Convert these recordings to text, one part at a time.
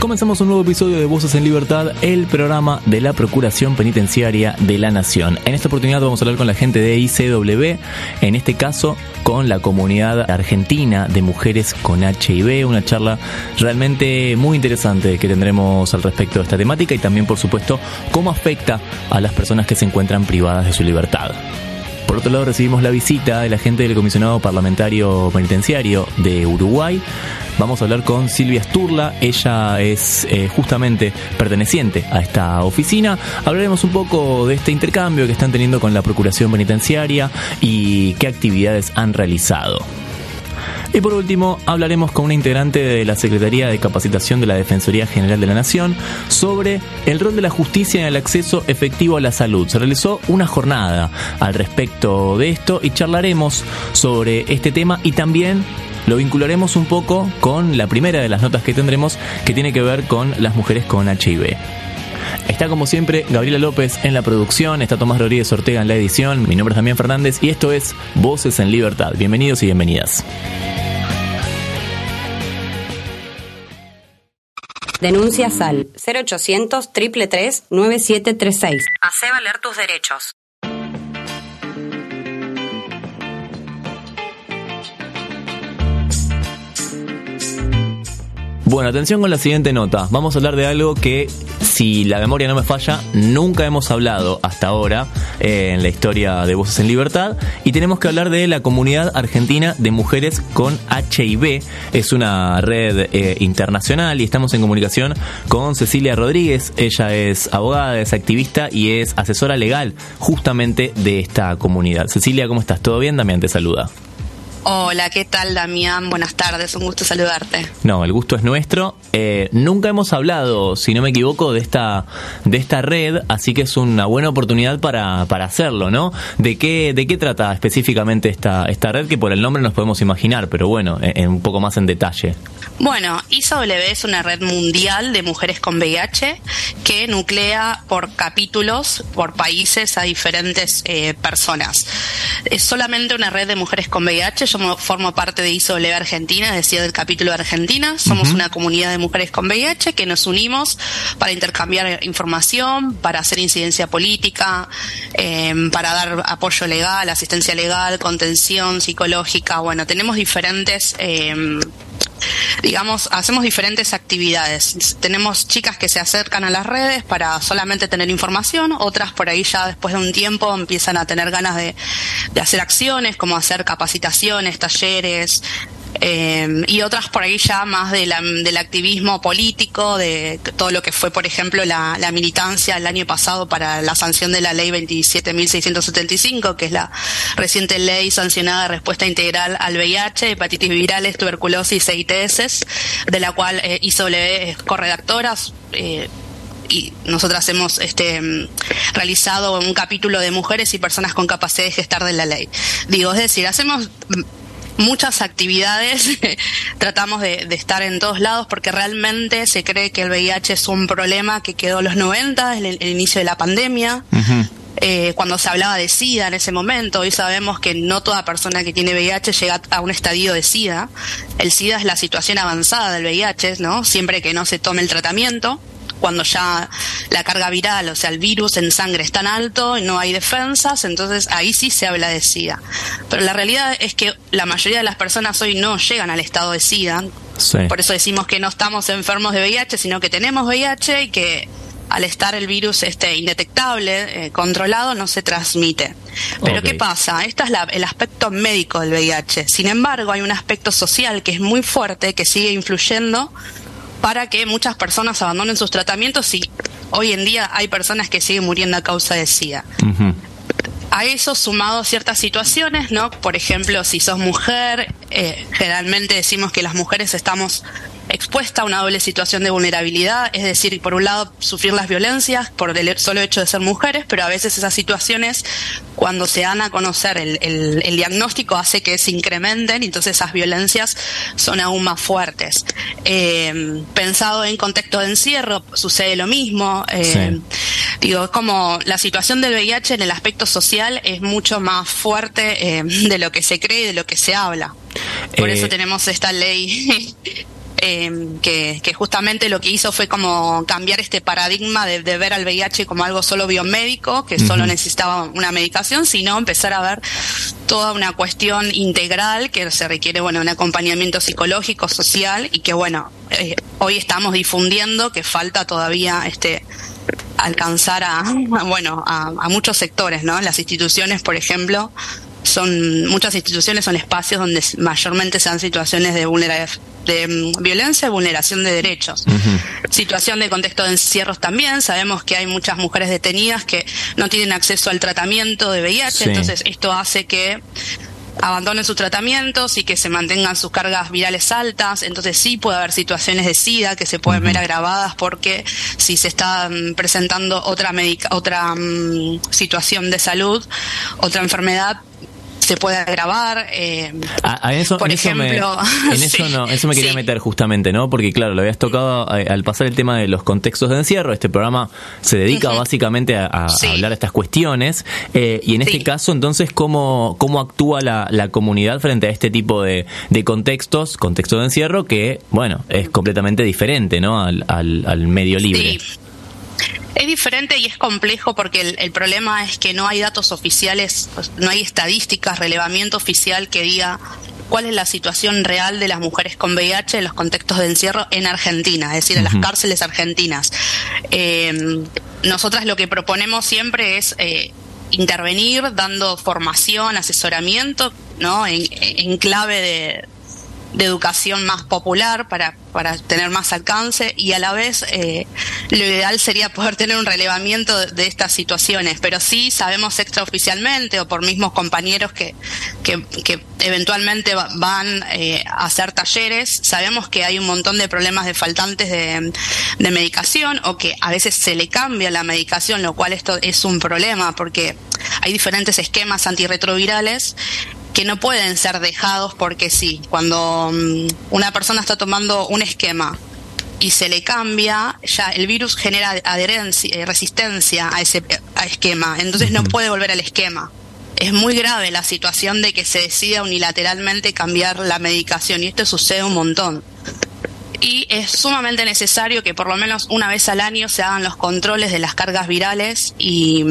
Comenzamos un nuevo episodio de Voces en Libertad, el programa de la Procuración Penitenciaria de la Nación. En esta oportunidad vamos a hablar con la gente de ICW, en este caso con la comunidad argentina de mujeres con HIV, una charla realmente muy interesante que tendremos al respecto de esta temática y también, por supuesto, cómo afecta a las personas que se encuentran privadas de su libertad. Por otro lado, recibimos la visita de la gente del comisionado parlamentario penitenciario de Uruguay. Vamos a hablar con Silvia Sturla, ella es eh, justamente perteneciente a esta oficina. Hablaremos un poco de este intercambio que están teniendo con la Procuración Penitenciaria y qué actividades han realizado. Y por último, hablaremos con una integrante de la Secretaría de Capacitación de la Defensoría General de la Nación sobre el rol de la justicia en el acceso efectivo a la salud. Se realizó una jornada al respecto de esto y charlaremos sobre este tema y también lo vincularemos un poco con la primera de las notas que tendremos que tiene que ver con las mujeres con HIV. Está como siempre Gabriela López en la producción, está Tomás Rodríguez Ortega en la edición, mi nombre es Damián Fernández y esto es Voces en Libertad. Bienvenidos y bienvenidas. Denuncias al 0800 333 9736. Hacé valer tus derechos. Bueno, atención con la siguiente nota. Vamos a hablar de algo que, si la memoria no me falla, nunca hemos hablado hasta ahora eh, en la historia de Voces en Libertad. Y tenemos que hablar de la comunidad argentina de mujeres con HIV. Es una red eh, internacional y estamos en comunicación con Cecilia Rodríguez. Ella es abogada, es activista y es asesora legal justamente de esta comunidad. Cecilia, ¿cómo estás? ¿Todo bien? Damián te saluda. Hola, ¿qué tal Damián? Buenas tardes, un gusto saludarte. No, el gusto es nuestro. Eh, nunca hemos hablado, si no me equivoco, de esta, de esta red, así que es una buena oportunidad para, para hacerlo, ¿no? ¿De qué, ¿De qué trata específicamente esta, esta red? Que por el nombre nos podemos imaginar, pero bueno, en, un poco más en detalle. Bueno, ISW es una red mundial de mujeres con VIH que nuclea por capítulos, por países a diferentes eh, personas. Es solamente una red de mujeres con VIH yo formo parte de ISOLEV Argentina, es decir, del capítulo de Argentina. Somos una comunidad de mujeres con VIH que nos unimos para intercambiar información, para hacer incidencia política, em, para dar apoyo legal, asistencia legal, contención psicológica. Bueno, tenemos diferentes eh, digamos, hacemos diferentes actividades. Tenemos chicas que se acercan a las redes para solamente tener información, otras por ahí ya después de un tiempo empiezan a tener ganas de, de hacer acciones, como hacer capacitaciones, talleres, eh, y otras por ahí ya más de del activismo político, de todo lo que fue, por ejemplo, la, militancia el año pasado para la sanción de la ley 27.675, que es la reciente ley sancionada de respuesta integral al VIH, hepatitis virales, tuberculosis e ITS, de la cual eh, es corredactora. Eh, y nosotras hemos este, realizado un capítulo de mujeres y personas con capacidad de gestar de la ley. Digo, es decir, hacemos muchas actividades, tratamos de, estar en todos lados porque realmente se cree que el VIH es un problema que quedó en los 90, en el, inicio de la pandemia. Eh, cuando se hablaba de SIDA en ese momento, hoy sabemos que no toda persona que tiene VIH llega a un estadio de SIDA. El SIDA es la situación avanzada del VIH, ¿no? Siempre que no se tome el tratamiento cuando ya la carga viral, o sea, el virus en sangre es tan alto y no hay defensas, entonces ahí sí se habla de SIDA. Pero la realidad es que la mayoría de las personas hoy no llegan al estado de SIDA. Por eso decimos que no estamos enfermos de VIH, sino que tenemos VIH y que al estar el virus este indetectable, eh, controlado, no se transmite. Pero ¿qué pasa? Este es el aspecto médico del VIH. Sin embargo, hay un aspecto social que es muy fuerte, que sigue influyendo para que muchas personas abandonen sus tratamientos y hoy en día hay personas que siguen muriendo a causa de SIDA. A eso sumado ciertas situaciones, ¿no? Por ejemplo, si sos mujer, eh, generalmente decimos que las mujeres estamos expuesta a una doble situación de vulnerabilidad, es decir, por un lado sufrir las violencias por el solo hecho de ser mujeres, pero a veces esas situaciones, cuando se dan a conocer el, el, diagnóstico, hace que se incrementen y entonces esas violencias son aún más fuertes. Eh, pensado en contexto de encierro, sucede lo mismo. Eh, digo, es como la situación del VIH en el aspecto social es mucho más fuerte eh, de lo que se cree y de lo que se habla. Por eso tenemos esta ley eh, que, justamente lo que hizo fue como cambiar este paradigma de, ver al VIH como algo solo biomédico, que solo necesitaba una medicación, sino empezar a ver toda una cuestión integral que se requiere, bueno, un acompañamiento psicológico, social y que, bueno, eh, hoy estamos difundiendo que falta todavía este alcanzar a, bueno, a, a muchos sectores, ¿no? Las instituciones, por ejemplo, son muchas instituciones son espacios donde mayormente se dan situaciones de de mm, violencia y vulneración de derechos. Situación de contexto de encierros también. Sabemos que hay muchas mujeres detenidas que no tienen acceso al tratamiento de VIH, entonces esto hace que abandonen sus tratamientos y que se mantengan sus cargas virales altas. Entonces sí puede haber situaciones de SIDA que se pueden ver agravadas porque si se está mm, presentando otra, otra mm, situación de salud, otra enfermedad, se puede agravar. Eh, a, eso, por ejemplo, me, en eso no, eso me quería meter justamente, ¿no? Porque claro, lo habías tocado al pasar el tema de los contextos de encierro. Este programa se dedica básicamente a, hablar de estas cuestiones eh, y en este caso, entonces, cómo cómo actúa la, comunidad frente a este tipo de, contextos, contexto de encierro que, bueno, es completamente diferente, ¿no? Al, al, medio libre. Es diferente y es complejo porque el, problema es que no hay datos oficiales, no hay estadísticas, relevamiento oficial que diga cuál es la situación real de las mujeres con VIH en los contextos de encierro en Argentina, es decir, en las cárceles argentinas. Eh, nosotras lo que proponemos siempre es eh, intervenir dando formación, asesoramiento, ¿no? en clave de, de educación más popular para, para tener más alcance y a la vez eh, lo ideal sería poder tener un relevamiento de, estas situaciones, pero sí sabemos extraoficialmente o por mismos compañeros que, que, eventualmente van eh, a hacer talleres, sabemos que hay un montón de problemas de faltantes de, de medicación o que a veces se le cambia la medicación, lo cual esto es un problema porque hay diferentes esquemas antirretrovirales que no pueden ser dejados porque sí. Cuando mm, una persona está tomando un esquema y se le cambia, ya el virus genera adherencia, eh, resistencia a ese esquema, entonces no puede volver al esquema. Es muy grave la situación de que se decida unilateralmente cambiar la medicación y esto sucede un montón. Y es sumamente necesario que por lo menos una vez al año se hagan los controles de las cargas virales y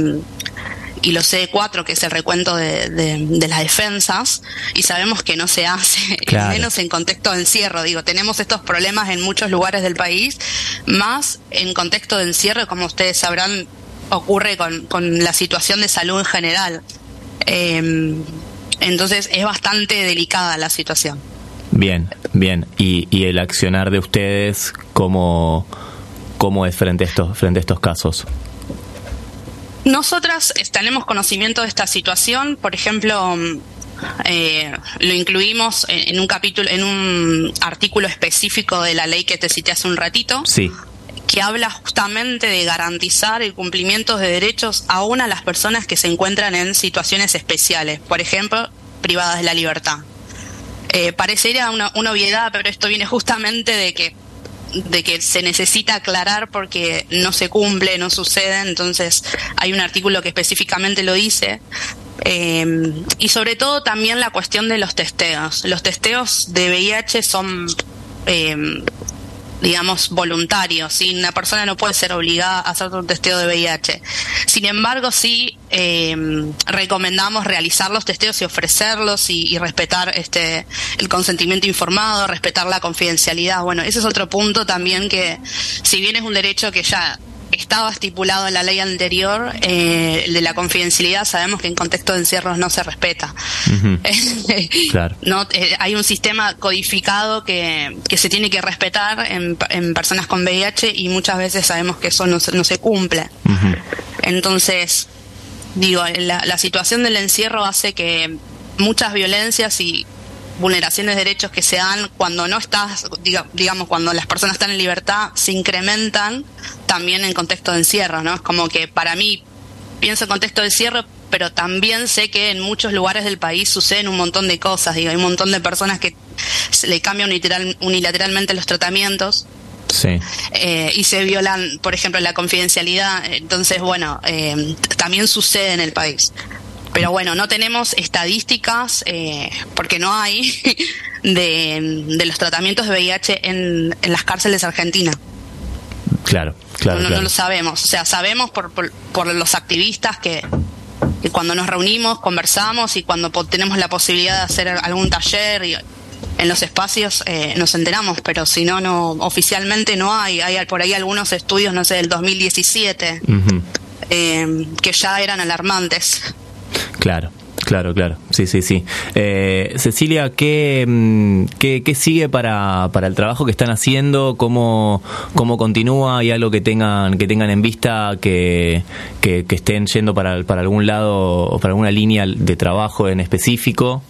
y los CD4, que es el recuento de, de, las defensas, y sabemos que no se hace, menos en contexto de encierro. Digo, tenemos estos problemas en muchos lugares del país, más en contexto de encierro, como ustedes sabrán, ocurre con, con la situación de salud en general. Em, entonces es bastante delicada la situación. Bien, bien. ¿Y, y el accionar de ustedes cómo, cómo es frente a estos, frente a estos casos? Nosotras tenemos conocimiento de esta situación, por ejemplo, mm, eh, lo incluimos en, un capítulo, en un artículo específico de la ley que te cité hace un ratito. Sí. que habla justamente de garantizar el cumplimiento de derechos aún a las personas que se encuentran en situaciones especiales, por ejemplo, privadas de la libertad. Eh, parecería una, una obviedad, pero esto viene justamente de que de que se necesita aclarar porque no se cumple, no sucede, entonces hay un artículo que específicamente lo dice. Eh, y sobre todo también la cuestión de los testeos. Los testeos de VIH son eh, digamos, voluntario, ¿sí? Una persona no puede ser obligada a hacer un testeo de VIH. Sin embargo, sí eh, recomendamos realizar los testeos y ofrecerlos y, y, respetar este el consentimiento informado, respetar la confidencialidad. Bueno, ese es otro punto también que, si bien es un derecho que ya estaba estipulado en la ley anterior, eh, de la confidencialidad, sabemos que en contexto de encierros no se respeta. claro. no, eh, hay un sistema codificado que, que se tiene que respetar en, en, personas con VIH y muchas veces sabemos que eso no se, no se cumple. Entonces, digo, la, la situación del encierro hace que muchas violencias y vulneraciones de derechos que se dan cuando no estás, digamos, cuando las personas están en libertad, se incrementan también en contexto de encierro, ¿no? Es como que para mí, pienso en contexto de encierro, pero también sé que en muchos lugares del país suceden un montón de cosas, digo, hay un montón de personas que se le cambian unilateralmente los tratamientos. Sí. Eh, y se violan, por ejemplo, la confidencialidad. Entonces, bueno, eh, también sucede en el país. Pero bueno, no tenemos estadísticas, eh, porque no hay, de, los tratamientos de VIH en, las cárceles argentinas. Claro, claro. No, lo sabemos. O sea, sabemos por, por, los activistas que, cuando nos reunimos, conversamos y cuando tenemos la posibilidad de hacer algún taller y, en los espacios eh, nos enteramos, pero si no, no oficialmente no hay. Hay por ahí algunos estudios, no sé, del 2017, eh, que ya eran alarmantes. Claro. Claro, claro, sí, sí, sí. Eh, Cecilia, ¿qué, mm, qué, qué sigue para, para, el trabajo que están haciendo? ¿Cómo, cómo continúa? ¿Hay algo que tengan, que tengan en vista que, que, estén yendo para, para algún lado o para alguna línea de trabajo en específico?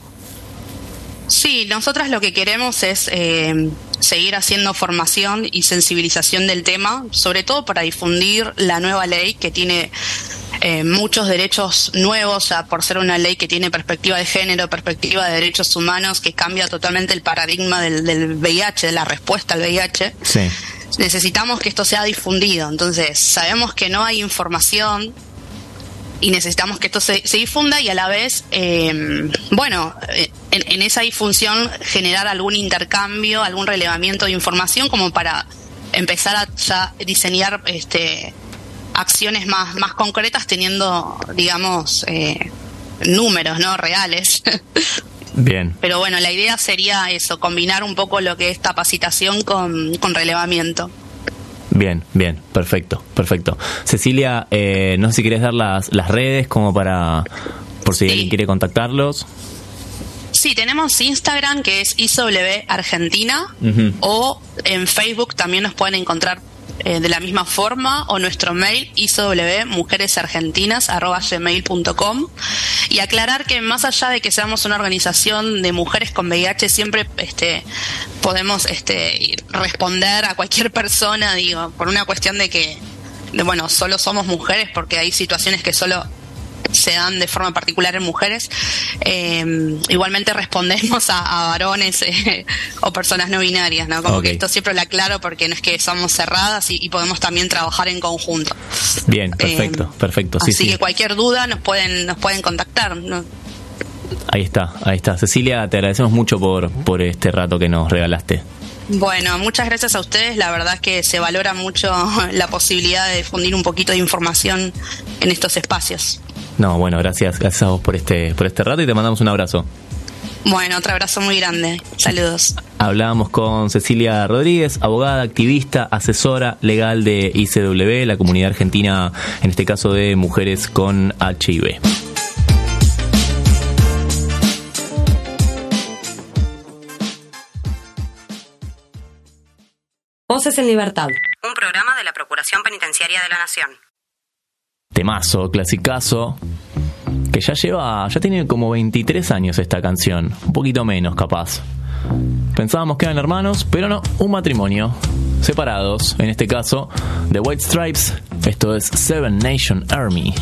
Sí, nosotras lo que queremos es eh, seguir haciendo formación y sensibilización del tema, sobre todo para difundir la nueva ley que tiene eh, muchos derechos nuevos, por ser una ley que tiene perspectiva de género, perspectiva de derechos humanos, que cambia totalmente el paradigma del, del VIH, de la respuesta al VIH. Necesitamos que esto sea difundido. Entonces, sabemos que no hay información y necesitamos que esto se, difunda y a la vez, eh, bueno, eh, en, en, esa difusión generar algún intercambio, algún relevamiento de información como para empezar a ya diseñar este acciones más, más concretas teniendo, digamos, eh, números, ¿no? Reales. Bien. Pero bueno, la idea sería eso, combinar un poco lo que es capacitación con, con relevamiento. Bien, bien, perfecto, perfecto. Cecilia, eh, no sé si quieres dar las, las redes como para, por si alguien quiere contactarlos. Sí, tenemos Instagram que es ISW Argentina o en Facebook también nos pueden encontrar eh, de la misma forma o nuestro mail iswmujeresargentinas.com y aclarar que más allá de que seamos una organización de mujeres con VIH siempre este podemos este responder a cualquier persona digo por una cuestión de que de, bueno solo somos mujeres porque hay situaciones que solo se dan de forma particular en mujeres. Eh, igualmente respondemos a, varones eh, o personas no binarias, ¿no? Como que esto siempre lo aclaro porque no es que somos cerradas y, podemos también trabajar en conjunto. Bien, perfecto, eh, perfecto. Sí, así que cualquier duda nos pueden nos pueden contactar. Ahí está, ahí está. Cecilia, te agradecemos mucho por, por este rato que nos regalaste. Bueno, muchas gracias a ustedes. La verdad es que se valora mucho la posibilidad de difundir un poquito de información en estos espacios. No, bueno, gracias, gracias a vos por este, por este rato y te mandamos un abrazo. Bueno, otro abrazo muy grande. Saludos. Hablábamos con Cecilia Rodríguez, abogada, activista, asesora legal de ICW, la comunidad argentina, en este caso de mujeres con HIV. Voces en Libertad. Un programa de la Procuración Penitenciaria de la Nación Temazo, clasicazo, que ya lleva, ya tiene como 23 años esta canción, un poquito menos capaz. Pensábamos que eran hermanos, pero no, un matrimonio, separados, en este caso, de White Stripes, esto es Seven Nation Army.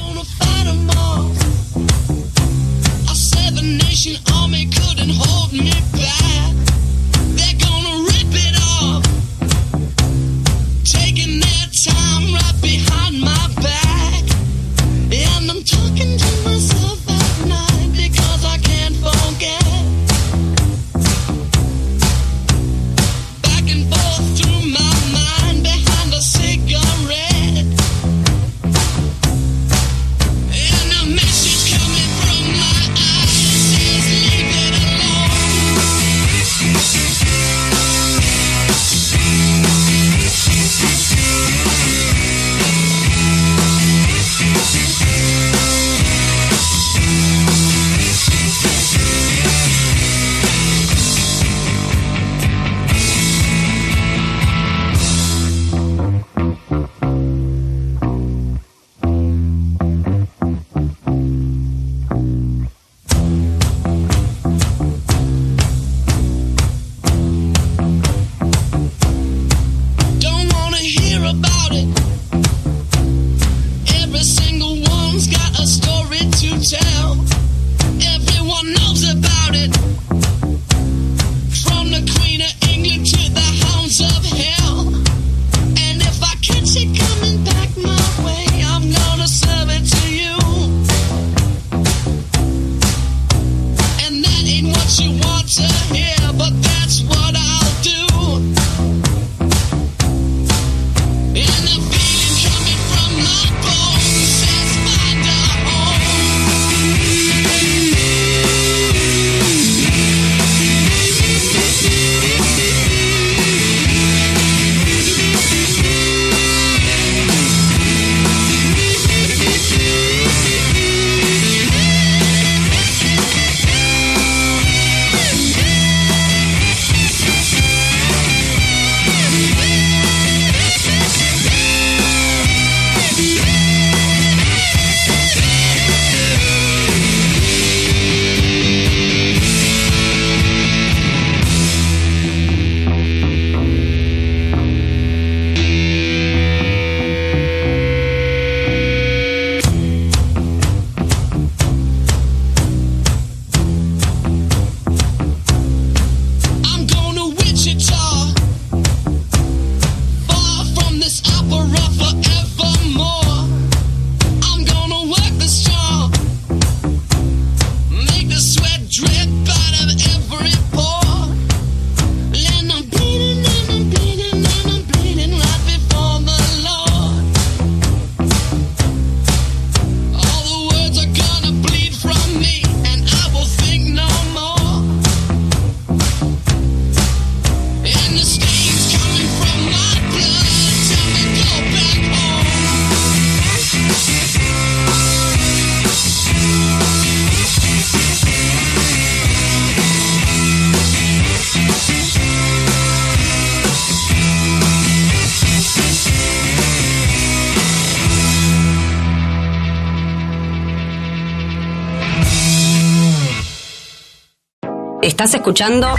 Estás escuchando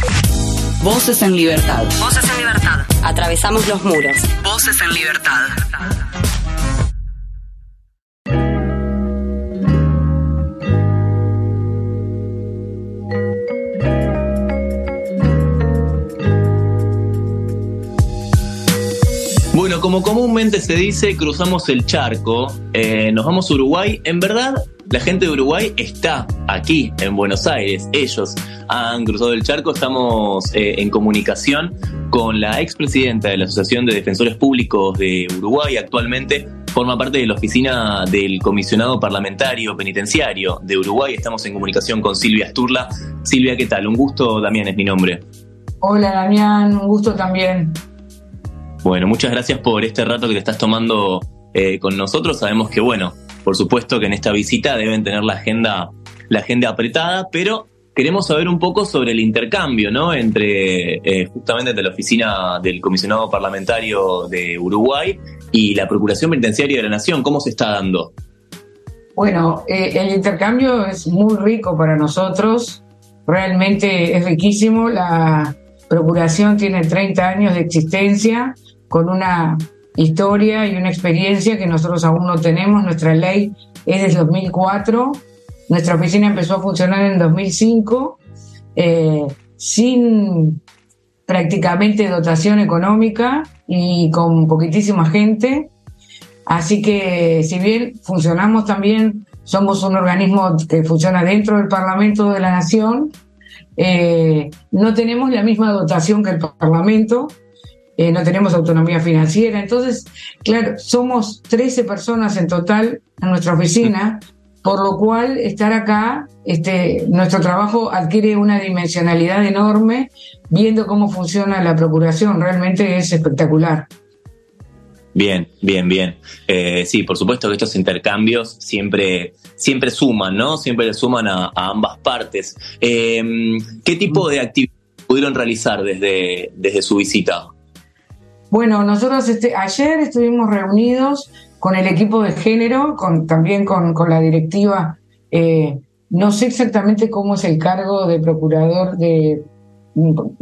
Voces en Libertad. Voces en libertad. Atravesamos los muros. Voces en libertad. Bueno, como comúnmente se dice, cruzamos el charco, eh, nos vamos a Uruguay. En verdad, la gente de Uruguay está aquí, en Buenos Aires. Ellos han cruzado el charco. Estamos eh, en comunicación con la expresidenta de la Asociación de Defensores Públicos de Uruguay. Actualmente forma parte de la oficina del comisionado parlamentario penitenciario de Uruguay. Estamos en comunicación con Silvia Sturla. Silvia, ¿qué tal? Un gusto, Damián es mi nombre. Hola Damián, un gusto también. Bueno, muchas gracias por este rato que te estás tomando eh, con nosotros. Sabemos que, bueno, por supuesto que en esta visita deben tener la agenda, la agenda apretada, pero queremos saber un poco sobre el intercambio, ¿no? Entre eh, justamente entre la oficina del comisionado parlamentario de Uruguay y la Procuración Penitenciaria de la Nación. ¿Cómo se está dando? Bueno, eh, el intercambio es muy rico para nosotros, realmente es riquísimo. La Procuración tiene 30 años de existencia con una historia y una experiencia que nosotros aún no tenemos. Nuestra ley es del 2004, nuestra oficina empezó a funcionar en 2005, eh, sin prácticamente dotación económica y con poquitísima gente. Así que si bien funcionamos también, somos un organismo que funciona dentro del Parlamento de la Nación, eh, no tenemos la misma dotación que el Parlamento, eh, no tenemos autonomía financiera. Entonces, claro, somos 13 personas en total en nuestra oficina, por lo cual estar acá, este, nuestro trabajo adquiere una dimensionalidad enorme, viendo cómo funciona la procuración, realmente es espectacular. Bien, bien, bien. Eh, sí, por supuesto que estos intercambios siempre, siempre suman, ¿no? Siempre le suman a, ambas partes. Eh, ¿Qué tipo de actividades pudieron realizar desde, desde su visita? Bueno, nosotros este, ayer estuvimos reunidos con el equipo de género, con, también con, la directiva. Eh, no sé exactamente cómo es el cargo de procurador de,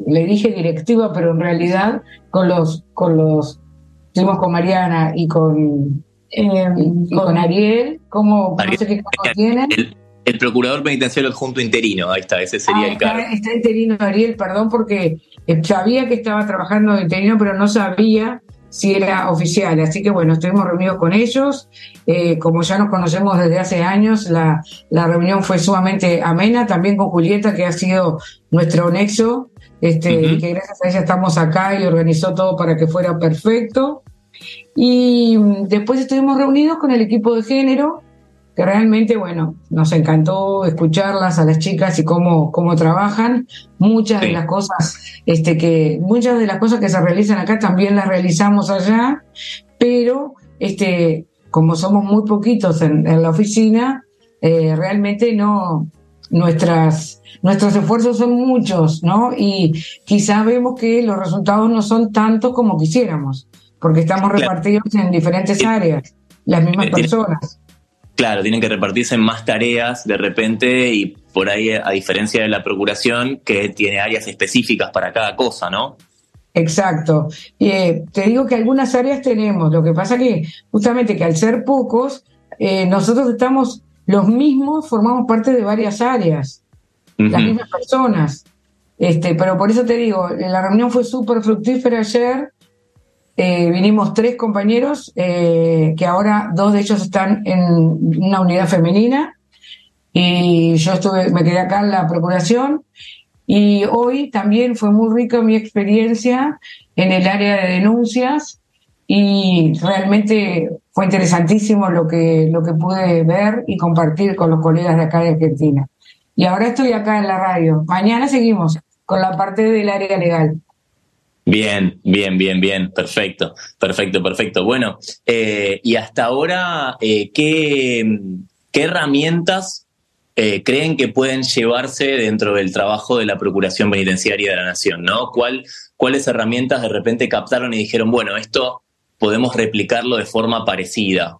le dije directiva, pero en realidad con los, con los, estuvimos con Mariana y con, eh, con Ariel, ¿cómo, no sé qué cargo tienen. El, procurador penitenciario adjunto interino, ahí está, ese sería ah, el cargo. está interino Ariel, perdón, porque eh, sabía que estaba trabajando de interino, pero no sabía si era oficial. Así que bueno, estuvimos reunidos con ellos. Eh, como ya nos conocemos desde hace años, la, la, reunión fue sumamente amena, también con Julieta, que ha sido nuestro nexo, este, y que gracias a ella estamos acá y organizó todo para que fuera perfecto. Y mm, después estuvimos reunidos con el equipo de género, que realmente, bueno, nos encantó escucharlas a las chicas y cómo, cómo trabajan. Muchas de las cosas, este, que, muchas de las cosas que se realizan acá también las realizamos allá, pero, este, como somos muy poquitos en, la oficina, eh, realmente no, nuestras, nuestros esfuerzos son muchos, ¿no? Y quizás vemos que los resultados no son tantos como quisiéramos, porque estamos repartidos en diferentes áreas, las mismas personas. Claro, tienen que repartirse en más tareas de repente y por ahí, a diferencia de la procuración, que tiene áreas específicas para cada cosa, ¿no? Exacto. Eh, te digo que algunas áreas tenemos, lo que pasa que justamente que al ser pocos, eh, nosotros estamos los mismos, formamos parte de varias áreas, las mismas personas. Este, pero por eso te digo, la reunión fue súper fructífera ayer eh, vinimos tres compañeros, eh, que ahora dos de ellos están en una unidad femenina, y yo estuve, me quedé acá en la procuración, y hoy también fue muy rica mi experiencia en el área de denuncias, y realmente fue interesantísimo lo que, lo que pude ver y compartir con los colegas de acá de Argentina. Y ahora estoy acá en la radio. Mañana seguimos con la parte del área legal. Bien, bien, bien, bien, perfecto, perfecto, perfecto. Bueno, eh, y hasta ahora, eh, ¿qué, ¿qué, herramientas eh, creen que pueden llevarse dentro del trabajo de la Procuración Penitenciaria de la Nación? ¿no? ¿Cuál, ¿Cuáles herramientas de repente captaron y dijeron, bueno, esto podemos replicarlo de forma parecida?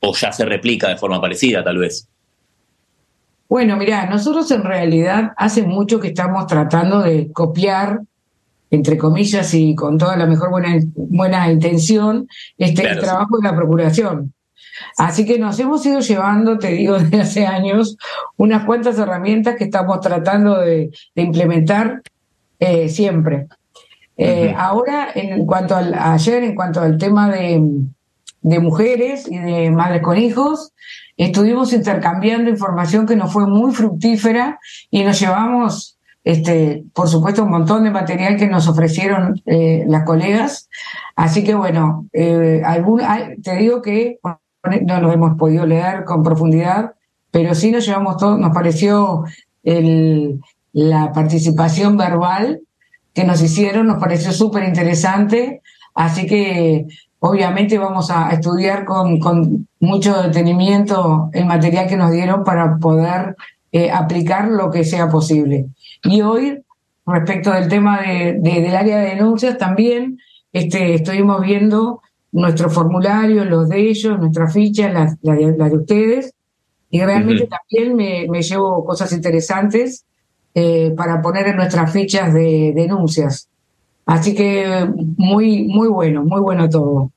O ya se replica de forma parecida, tal vez. Bueno, mira, nosotros en realidad hace mucho que estamos tratando de copiar entre comillas y con toda la mejor buena, buena intención, este, el trabajo de la Procuración. Así que nos hemos ido llevando, te digo, desde hace años, unas cuantas herramientas que estamos tratando de, implementar eh, siempre. Eh, ahora, en cuanto al, ayer, en cuanto al tema de, de mujeres y de madres con hijos, estuvimos intercambiando información que nos fue muy fructífera y nos llevamos este, por supuesto, un montón de material que nos ofrecieron eh, las colegas. Así que bueno, eh, te digo que no lo hemos podido leer con profundidad, pero sí nos llevamos todo, nos pareció la participación verbal que nos hicieron, nos pareció súper interesante. Así que obviamente vamos a estudiar con, con mucho detenimiento el material que nos dieron para poder eh, aplicar lo que sea posible. Y hoy, respecto del tema de, del área de denuncias, también este, estuvimos viendo nuestro formulario, los de ellos, nuestra ficha, la, de, ustedes, y realmente también me, llevo cosas interesantes eh, para poner en nuestras fichas de denuncias. Así que muy, muy bueno, muy bueno todo.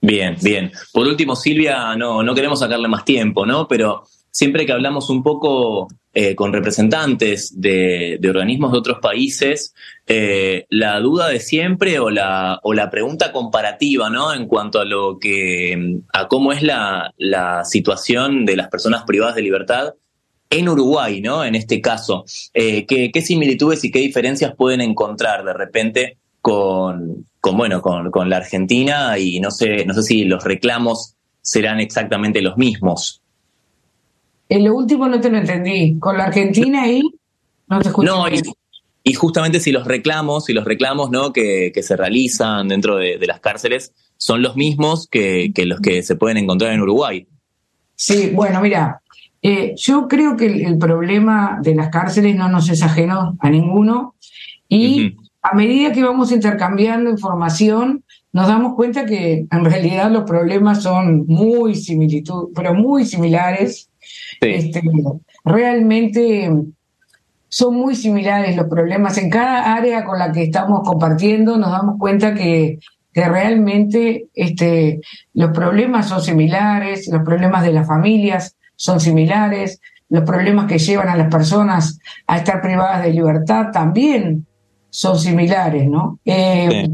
Bien, bien. Por último, Silvia, no, no queremos sacarle más tiempo, ¿no? Pero siempre que hablamos un poco eh, con representantes de, organismos de otros países, eh, la duda de siempre o la, o la pregunta comparativa, ¿no? En cuanto a lo que, a cómo es la, situación de las personas privadas de libertad en Uruguay, ¿no? En este caso, eh, ¿qué, similitudes y qué diferencias pueden encontrar de repente con, con bueno, con, con la Argentina y no sé, no sé si los reclamos serán exactamente los mismos. En lo último no te lo entendí. Con la Argentina ahí no te escuché. No, y, justamente si los reclamos, si los reclamos ¿no? que, se realizan dentro de, las cárceles son los mismos que, los que se pueden encontrar en Uruguay. Sí, bueno, mira, eh, yo creo que el, problema de las cárceles no nos es ajeno a ninguno y a medida que vamos intercambiando información, nos damos cuenta que en realidad los problemas son muy similitud, pero muy similares este, realmente son muy similares los problemas. En cada área con la que estamos compartiendo nos damos cuenta que, que realmente este, los problemas son similares, los problemas de las familias son similares, los problemas que llevan a las personas a estar privadas de libertad también son similares, ¿no? Eh,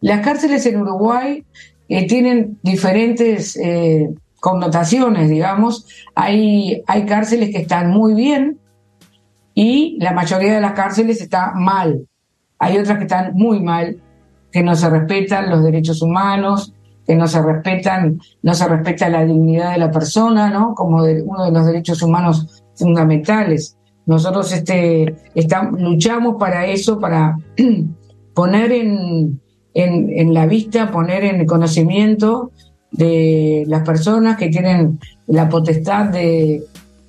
las cárceles en Uruguay eh, tienen diferentes eh, connotaciones, digamos. Hay, hay cárceles que están muy bien y la mayoría de las cárceles está mal. Hay otras que están muy mal, que no se respetan los derechos humanos, que no se respetan, no se respeta la dignidad de la persona, ¿no? Como uno de los derechos humanos fundamentales. Nosotros este, luchamos para eso, para poner en, en, la vista, poner en conocimiento de las personas que tienen la potestad de,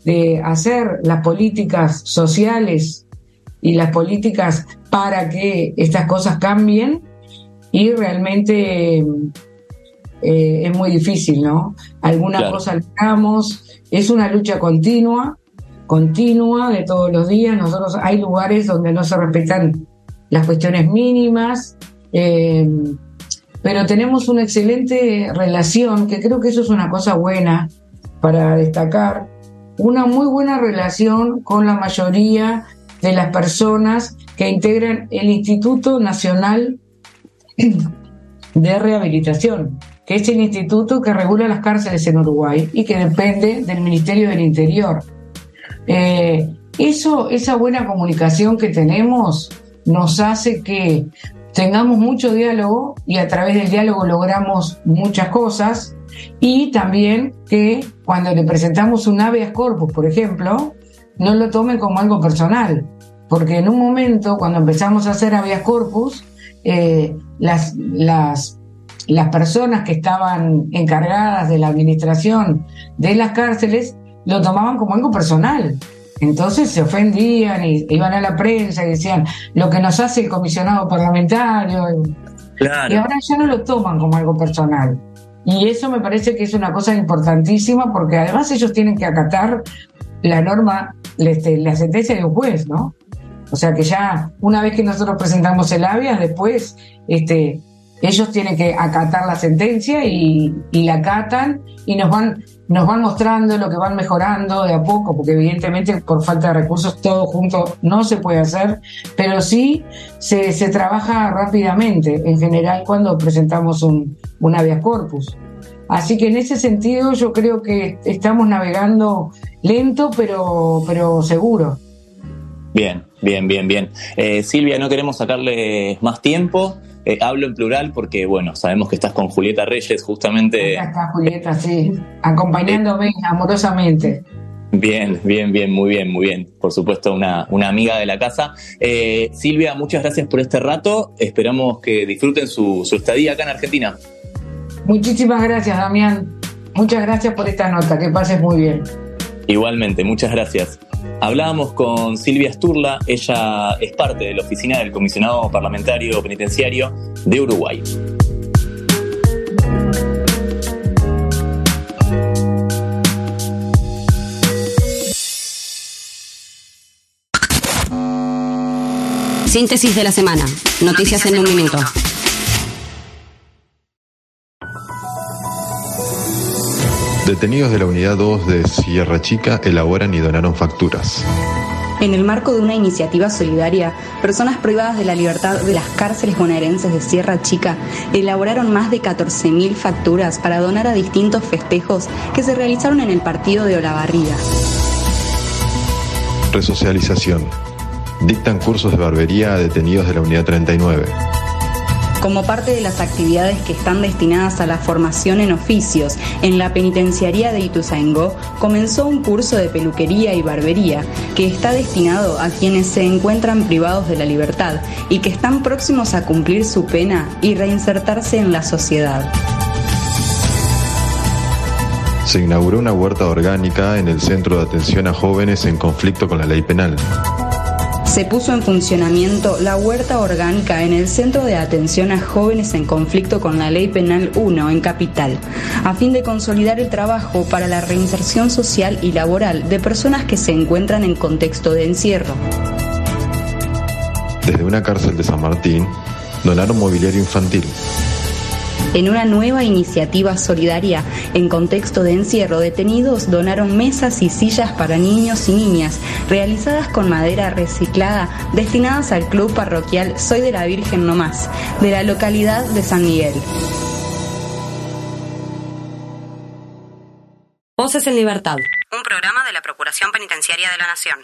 de hacer las políticas sociales y las políticas para que estas cosas cambien y realmente eh, es muy difícil, ¿no? Alguna cosa logramos, es una lucha continua, continua de todos los días. Nosotros hay lugares donde no se respetan las cuestiones mínimas, eh, pero tenemos una excelente relación, que creo que eso es una cosa buena para destacar, una muy buena relación con la mayoría de las personas que integran el Instituto Nacional de Rehabilitación que es el instituto que regula las cárceles en Uruguay y que depende del Ministerio del Interior. Eh, eso, esa buena comunicación que tenemos nos hace que tengamos mucho diálogo y a través del diálogo logramos muchas cosas y también que cuando le presentamos un habeas corpus, por ejemplo, no lo tomen como algo personal, porque en un momento cuando empezamos a hacer habeas corpus, eh, las, las las personas que estaban encargadas de la administración de las cárceles lo tomaban como algo personal. Entonces se ofendían y iban a la prensa y decían lo que nos hace el comisionado parlamentario. Y ahora ya no lo toman como algo personal. Y eso me parece que es una cosa importantísima porque además ellos tienen que acatar la norma, este, la sentencia de un juez, ¿no? O sea que ya una vez que nosotros presentamos el habeas, después este, ellos tienen que acatar la sentencia y, la acatan y nos van, nos van mostrando lo que van mejorando de a poco, porque evidentemente por falta de recursos todo junto no se puede hacer, pero sí se, trabaja rápidamente, en general cuando presentamos un, un habeas corpus. Así que en ese sentido yo creo que estamos navegando lento pero, pero seguro. Bien, bien, bien, bien. Eh, Silvia, no queremos sacarle más tiempo. Eh, hablo en plural porque, bueno, sabemos que estás con Julieta Reyes, justamente. está Julieta, sí, acompañándome amorosamente. Bien, bien, bien, muy bien, muy bien. Por supuesto, una, una amiga de la casa. Eh, Silvia, muchas gracias por este rato. Esperamos que disfruten su, su estadía acá en Argentina. Muchísimas gracias, Damián. Muchas gracias por esta nota. Que pases muy bien. Igualmente, muchas gracias. Hablábamos con Silvia Sturla, ella es parte de la oficina del comisionado parlamentario penitenciario de Uruguay. Síntesis de la semana. Noticias en un minuto. Detenidos de la Unidad 2 de Sierra Chica elaboran y donaron facturas. En el marco de una iniciativa solidaria, personas privadas de la libertad de las cárceles bonaerenses de Sierra Chica elaboraron más de 14.000 facturas para donar a distintos festejos que se realizaron en el partido de Olavarría. Resocialización. Dictan cursos de barbería a detenidos de la Unidad 39. Como parte de las actividades que están destinadas a la formación en oficios en la penitenciaría de Ituzaingó, comenzó un curso de peluquería y barbería que está destinado a quienes se encuentran privados de la libertad y que están próximos a cumplir su pena y reinsertarse en la sociedad. Se inauguró una huerta orgánica en el Centro de Atención a Jóvenes en conflicto con la ley penal se puso en funcionamiento la huerta orgánica en el Centro de Atención a Jóvenes en Conflicto con la Ley Penal 1 en Capital, a fin de consolidar el trabajo para la reinserción social y laboral de personas que se encuentran en contexto de encierro. Desde una cárcel de San Martín, donaron mobiliario infantil. En una nueva iniciativa solidaria en contexto de encierro, detenidos donaron mesas y sillas para niños y niñas, realizadas con madera reciclada, destinadas al club parroquial Soy de la Virgen No Más, de la localidad de San Miguel. Voces en Libertad. Un programa de la Procuración Penitenciaria de la Nación.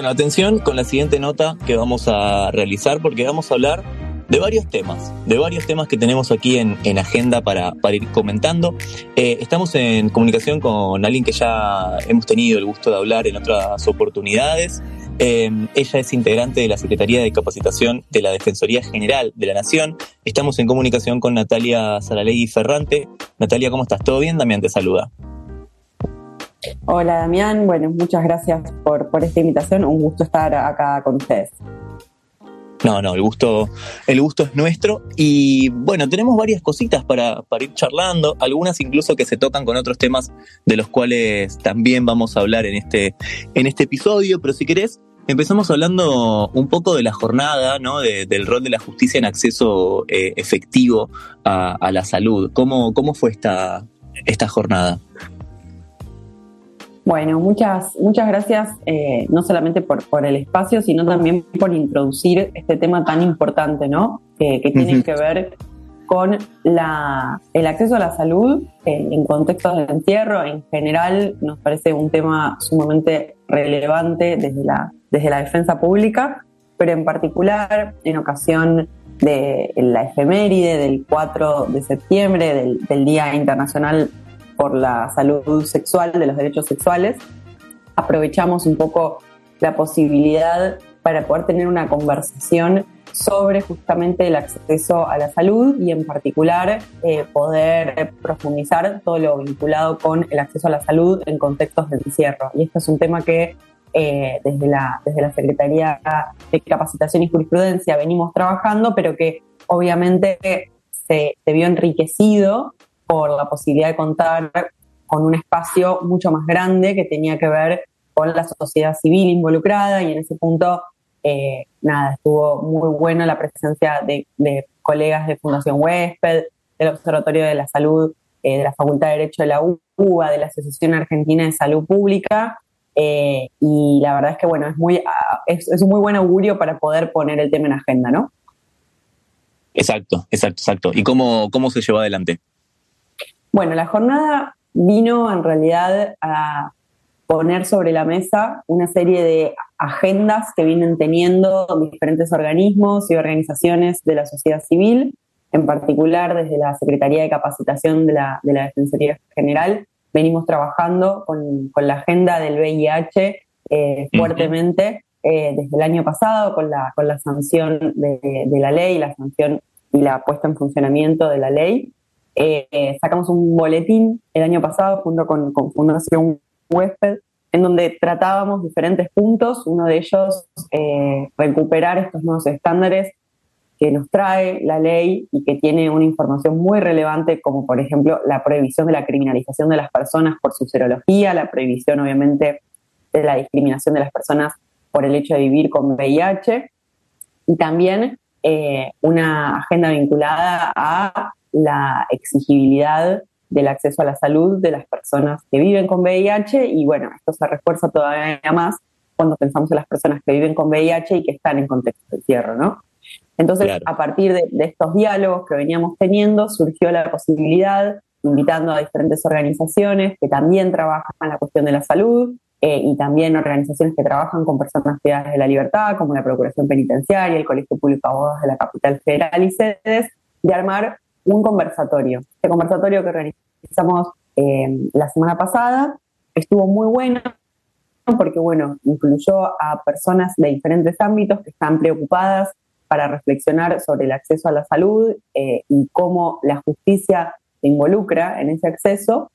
Bueno, atención con la siguiente nota que vamos a realizar porque vamos a hablar de varios temas, de varios temas que tenemos aquí en, en agenda para, ir comentando. Eh, estamos en comunicación con alguien que ya hemos tenido el gusto de hablar en otras oportunidades. Eh, ella es integrante de la Secretaría de Capacitación de la Defensoría General de la Nación. Estamos en comunicación con Natalia Saralegui Ferrante. Natalia, ¿cómo estás? ¿Todo bien? Damián te saluda. Hola Damián, bueno, muchas gracias por, por esta invitación, un gusto estar acá con ustedes. No, no, el gusto, el gusto es nuestro. Y bueno, tenemos varias cositas para, para, ir charlando, algunas incluso que se tocan con otros temas de los cuales también vamos a hablar en este, en este episodio. Pero si querés, empezamos hablando un poco de la jornada, ¿no? De, del rol de la justicia en acceso eh, efectivo a, a, la salud. ¿Cómo, cómo fue esta, esta jornada? Bueno, muchas, muchas gracias, eh, no solamente por, por, el espacio, sino también por introducir este tema tan importante, ¿no? Que, que tiene uh -huh. que ver con la, el acceso a la salud eh, en contextos de encierro. En general, nos parece un tema sumamente relevante desde la, desde la defensa pública, pero en particular, en ocasión de la efeméride del 4 de septiembre, del, del Día Internacional por la salud sexual, de los derechos sexuales, aprovechamos un poco la posibilidad para poder tener una conversación sobre justamente el acceso a la salud y en particular eh, poder profundizar todo lo vinculado con el acceso a la salud en contextos de encierro. Y este es un tema que eh, desde, la, desde la Secretaría de Capacitación y Jurisprudencia venimos trabajando, pero que obviamente se, se vio enriquecido por la posibilidad de contar con un espacio mucho más grande que tenía que ver con la sociedad civil involucrada y en ese punto, eh, nada, estuvo muy buena la presencia de, de, colegas de Fundación Huésped, del Observatorio de la Salud, eh, de la Facultad de Derecho de la UBA, de la Asociación Argentina de Salud Pública, eh, y la verdad es que, bueno, es, muy, es, es un muy buen augurio para poder poner el tema en agenda, ¿no? Exacto, exacto, exacto. ¿Y cómo, cómo se llevó adelante? Bueno, la jornada vino en realidad a poner sobre la mesa una serie de agendas que vienen teniendo diferentes organismos y organizaciones de la sociedad civil, en particular desde la Secretaría de Capacitación de la, de la Defensoría General. Venimos trabajando con, con la agenda del VIH eh, fuertemente eh, desde el año pasado, con la, con la sanción de, de la ley, la sanción y la puesta en funcionamiento de la ley. Eh, sacamos un boletín el año pasado junto con, con Fundación Huésped, en donde tratábamos diferentes puntos, uno de ellos eh, recuperar estos nuevos estándares que nos trae la ley y que tiene una información muy relevante, como por ejemplo la prohibición de la criminalización de las personas por su serología, la prohibición obviamente de la discriminación de las personas por el hecho de vivir con VIH, y también eh, una agenda vinculada a la exigibilidad del acceso a la salud de las personas que viven con VIH y bueno, esto se refuerza todavía más cuando pensamos en las personas que viven con VIH y que están en contexto de encierro, ¿no? Entonces, claro. a partir de, de, estos diálogos que veníamos teniendo, surgió la posibilidad, invitando a diferentes organizaciones que también trabajan en la cuestión de la salud eh, y también organizaciones que trabajan con personas privadas de la libertad, como la Procuración Penitenciaria, el Colegio Público de Abogados de la Capital Federal y sedes, de armar un conversatorio. Este conversatorio que organizamos eh, la semana pasada estuvo muy bueno porque, bueno, incluyó a personas de diferentes ámbitos que están preocupadas para reflexionar sobre el acceso a la salud eh, y cómo la justicia se involucra en ese acceso.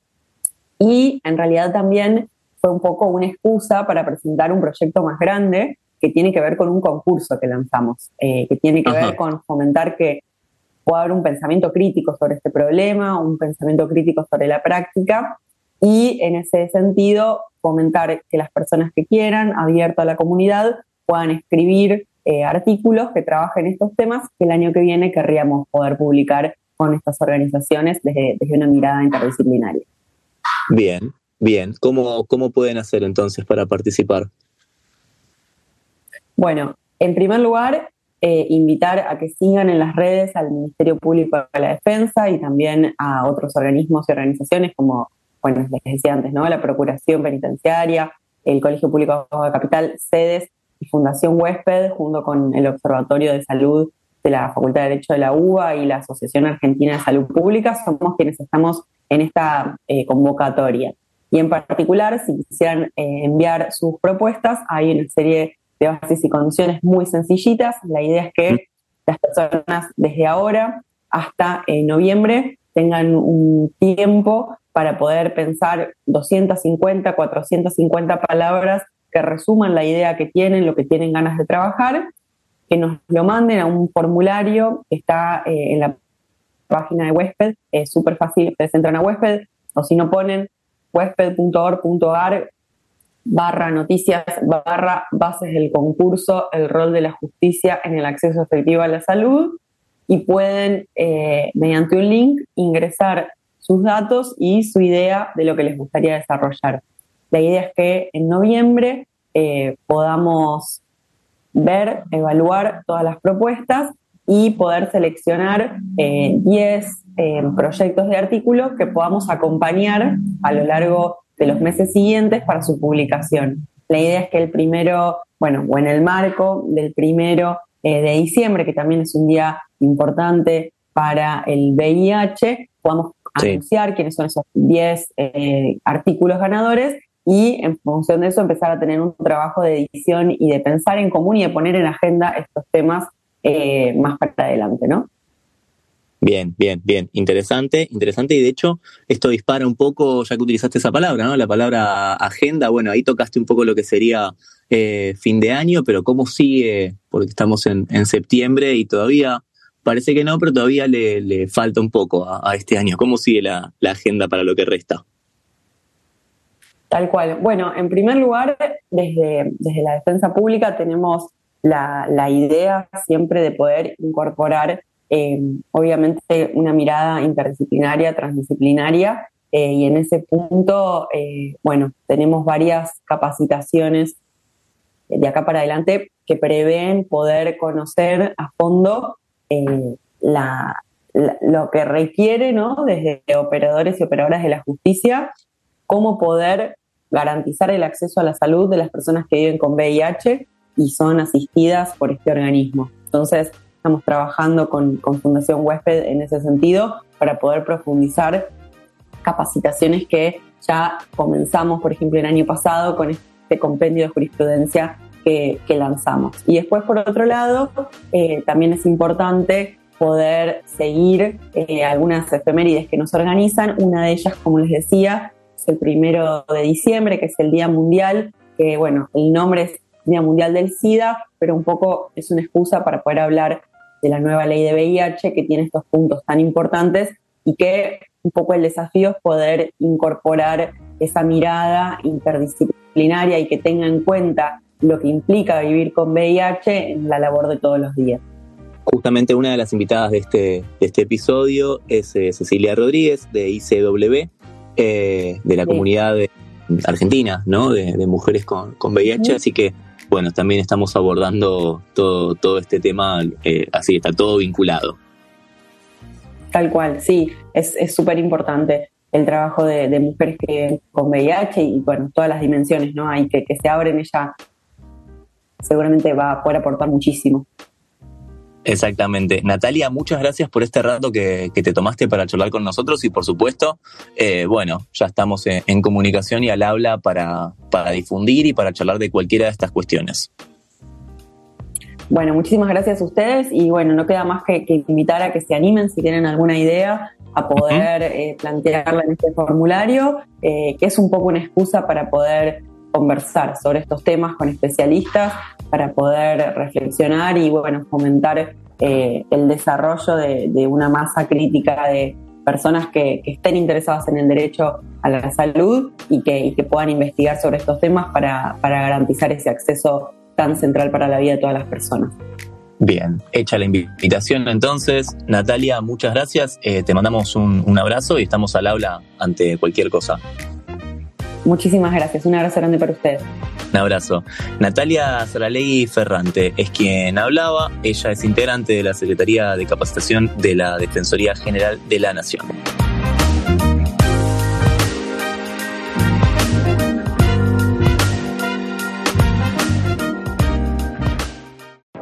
Y en realidad también fue un poco una excusa para presentar un proyecto más grande que tiene que ver con un concurso que lanzamos, eh, que tiene que Ajá. ver con fomentar que pueda haber un pensamiento crítico sobre este problema, un pensamiento crítico sobre la práctica, y en ese sentido fomentar que las personas que quieran, abierto a la comunidad, puedan escribir eh, artículos que trabajen estos temas que el año que viene querríamos poder publicar con estas organizaciones desde, una mirada interdisciplinaria. Bien, bien. ¿Cómo, ¿Cómo pueden hacer entonces para participar? Bueno, en primer lugar, eh, invitar a que sigan en las redes al Ministerio Público de la Defensa y también a otros organismos y organizaciones como, bueno, les decía antes, ¿no? La Procuración Penitenciaria, el Colegio Público de Capital, sedes y Fundación Huésped, junto con el Observatorio de Salud de la Facultad de Derecho de la UBA y la Asociación Argentina de Salud Pública, somos quienes estamos en esta eh, convocatoria. Y en particular, si quisieran eh, enviar sus propuestas, hay una serie de bases y condiciones muy sencillitas. La idea es que las personas desde ahora hasta eh, noviembre tengan un tiempo para poder pensar 250, 450 palabras que resuman la idea que tienen, lo que tienen ganas de trabajar, que nos lo manden a un formulario que está eh, en la página de Huésped, es súper fácil, ustedes entran a Huésped, o si no ponen huésped.org.ar barra noticias, barra bases del concurso, el rol de la justicia en el acceso efectivo a la salud y pueden, eh, mediante un link, ingresar sus datos y su idea de lo que les gustaría desarrollar. La idea es que en noviembre eh, podamos ver, evaluar todas las propuestas y poder seleccionar 10 eh, proyectos de artículos que podamos acompañar a lo largo de los meses siguientes para su publicación. La idea es que el primero, bueno, o en el marco del primero eh, de diciembre, que también es un día importante para el VIH, podamos anunciar quiénes son esos 10 eh, artículos ganadores y en función de eso empezar a tener un trabajo de edición y de pensar en común y de poner en agenda estos temas eh, más para adelante, ¿no? Bien, bien, bien. Interesante, interesante. Y de hecho, esto dispara un poco, ya que utilizaste esa palabra, ¿no? La palabra agenda. Bueno, ahí tocaste un poco lo que sería eh, fin de año, pero ¿cómo sigue? Porque estamos en, septiembre y todavía, parece que no, pero todavía le, falta un poco a, este año. ¿Cómo sigue la, agenda para lo que resta? Tal cual. Bueno, en primer lugar, desde, desde la defensa pública tenemos la, la idea siempre de poder incorporar eh, obviamente una mirada interdisciplinaria, transdisciplinaria, eh, y en ese punto, eh, bueno, tenemos varias capacitaciones de acá para adelante que prevén poder conocer a fondo lo que requiere, ¿no? Desde operadores y operadoras de la justicia, cómo poder garantizar el acceso a la salud de las personas que viven con VIH y son asistidas por este organismo. Entonces, Estamos trabajando con, Fundación Huésped en ese sentido para poder profundizar capacitaciones que ya comenzamos, por ejemplo, el año pasado con este compendio de jurisprudencia que, lanzamos. Y después, por otro lado, eh, también es importante poder seguir eh, algunas efemérides que nos organizan. Una de ellas, como les decía, es el primero de diciembre, que es el Día Mundial, que bueno, el nombre es Día Mundial del SIDA, pero un poco es una excusa para poder hablar de la nueva ley de VIH que tiene estos puntos tan importantes y que un poco el desafío es poder incorporar esa mirada interdisciplinaria y que tenga en cuenta lo que implica vivir con VIH en la labor de todos los días. Justamente una de las invitadas de este, de este episodio es eh, Cecilia Rodríguez de ICW, eh, de la comunidad argentina, ¿no? De, mujeres con, con VIH, así que bueno, también estamos abordando todo, todo este tema, eh, así está todo vinculado. Tal cual, sí, es súper importante el trabajo de, mujeres que con VIH y bueno, todas las dimensiones, ¿no? Hay que, que se abren, ella seguramente va a poder aportar muchísimo. Exactamente. Natalia, muchas gracias por este rato que, te tomaste para charlar con nosotros y por supuesto, eh, bueno, ya estamos en, comunicación y al habla para, para difundir y para charlar de cualquiera de estas cuestiones. Bueno, muchísimas gracias a ustedes y bueno, no queda más que, invitar a que se animen si tienen alguna idea a poder eh, plantearla en este formulario, eh, que es un poco una excusa para poder conversar sobre estos temas con especialistas para poder reflexionar y bueno, fomentar eh, el desarrollo de, una masa crítica de, personas que, estén interesadas en el derecho a la salud y que, puedan investigar sobre estos temas para, garantizar ese acceso tan central para la vida de todas las personas. Bien, hecha la invitación entonces. Natalia, muchas gracias. Eh, te mandamos un, un abrazo y estamos al aula ante cualquier cosa. Muchísimas gracias. Un abrazo grande para ustedes. Un abrazo. Natalia Saralegui Ferrante es quien hablaba. Ella es integrante de la Secretaría de Capacitación de la Defensoría General de la Nación.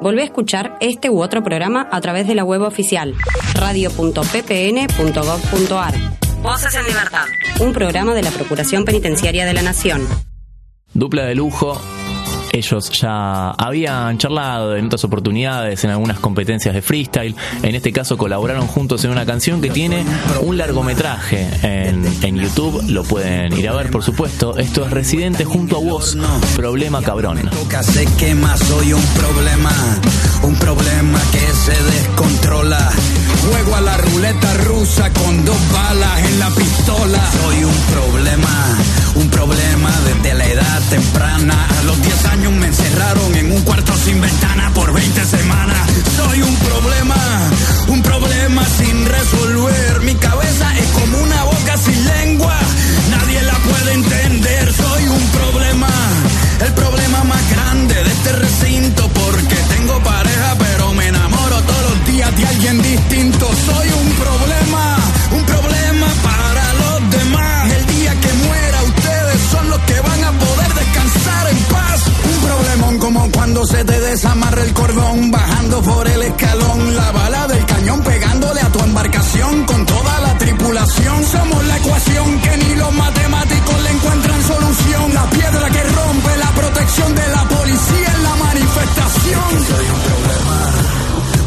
Volvé a escuchar este u otro programa a través de la web oficial radio.ppn.gov.ar Voces en Libertad. Un programa de la Procuración Penitenciaria de la Nación. Dupla de lujo ellos ya habían charlado en otras oportunidades, en algunas competencias de freestyle. En este caso colaboraron juntos en una canción que tiene un largometraje en, en YouTube. Lo pueden ir a ver, por supuesto. Esto es Residente junto a vos. Problema cabrón. Soy un problema, un problema desde la edad temprana. A los 10 años me encerraron en un cuarto sin ventana por 20 semanas. Soy un problema, un problema sin resolver. Mi cabeza es como una boca sin lengua. Nadie la puede entender. Soy un problema, el problema más grande de este recinto porque tengo pareja pero me enamoro todos los días de alguien distinto. Soy un problema, un problema para los demás. El día que muera ustedes son los que van a poder como cuando se te desamarra el cordón bajando por el escalón la bala del cañón pegándole a tu embarcación con toda la tripulación somos la ecuación que ni los matemáticos le encuentran solución la piedra que rompe la protección de la policía en la manifestación. Soy un problema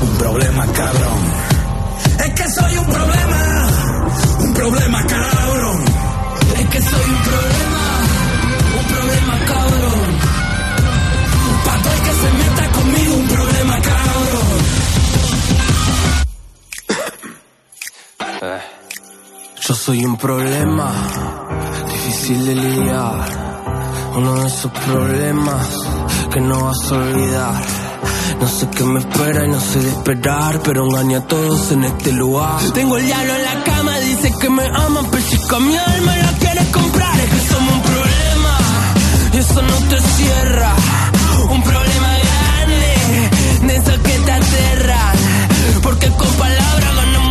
un problema cabrón Yo soy un problema, difícil de lidiar. Uno de esos problemas que no vas a olvidar. No sé qué me espera y no sé de esperar, pero engaña a todos en este lugar. Tengo el diablo en la cama, dice que me si con mi alma la quieres comprar. Es que somos un problema y eso no te cierra un problema grande, de esos que te aterran. Porque con palabras ganamos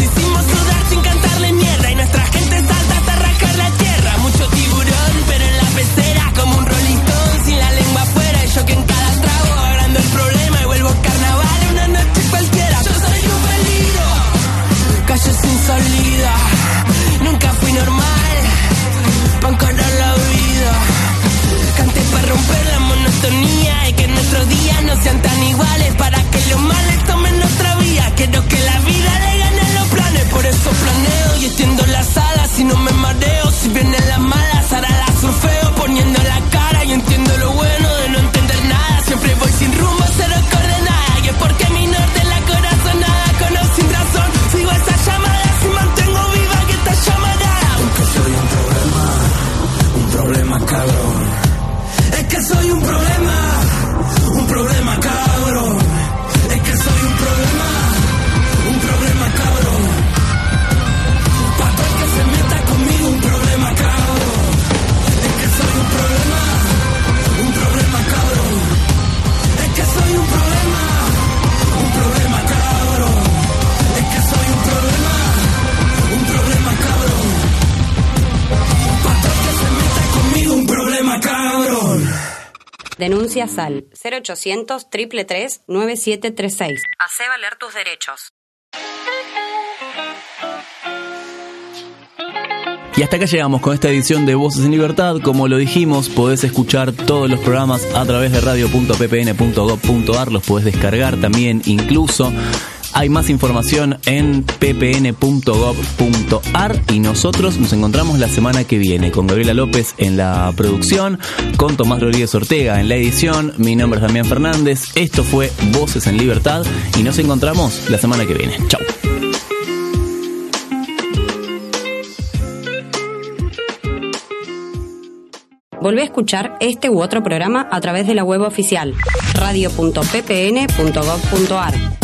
hicimos sudar sin cantarle mierda y nuestra gente salta hasta rascar la tierra. Mucho tiburón, pero en la pecera como un rolling sin la lengua afuera. Y yo que en cada trago agrando el problema y vuelvo carnaval una noche cualquiera. Yo soy un peligro, calle sin salida. Nunca fui normal, para la vida para romper la monotonía y que nuestros días no sean tan iguales para que los males soplan Denuncia SAL 0800 333 9736. Hace valer tus derechos. Y hasta acá llegamos con esta edición de Voces en Libertad. Como lo dijimos, podés escuchar todos los programas a través de radio.ppn.gov.ar, los podés descargar también incluso Hay más información en ppn.gov.ar y nosotros nos encontramos la semana que viene con Gabriela López en la producción, con Tomás Rodríguez Ortega en la edición. Mi nombre es Damián Fernández. Esto fue Voces en Libertad y nos encontramos la semana que viene. Chao. Volvé a escuchar este u otro programa a través de la web oficial radio.ppn.gov.ar.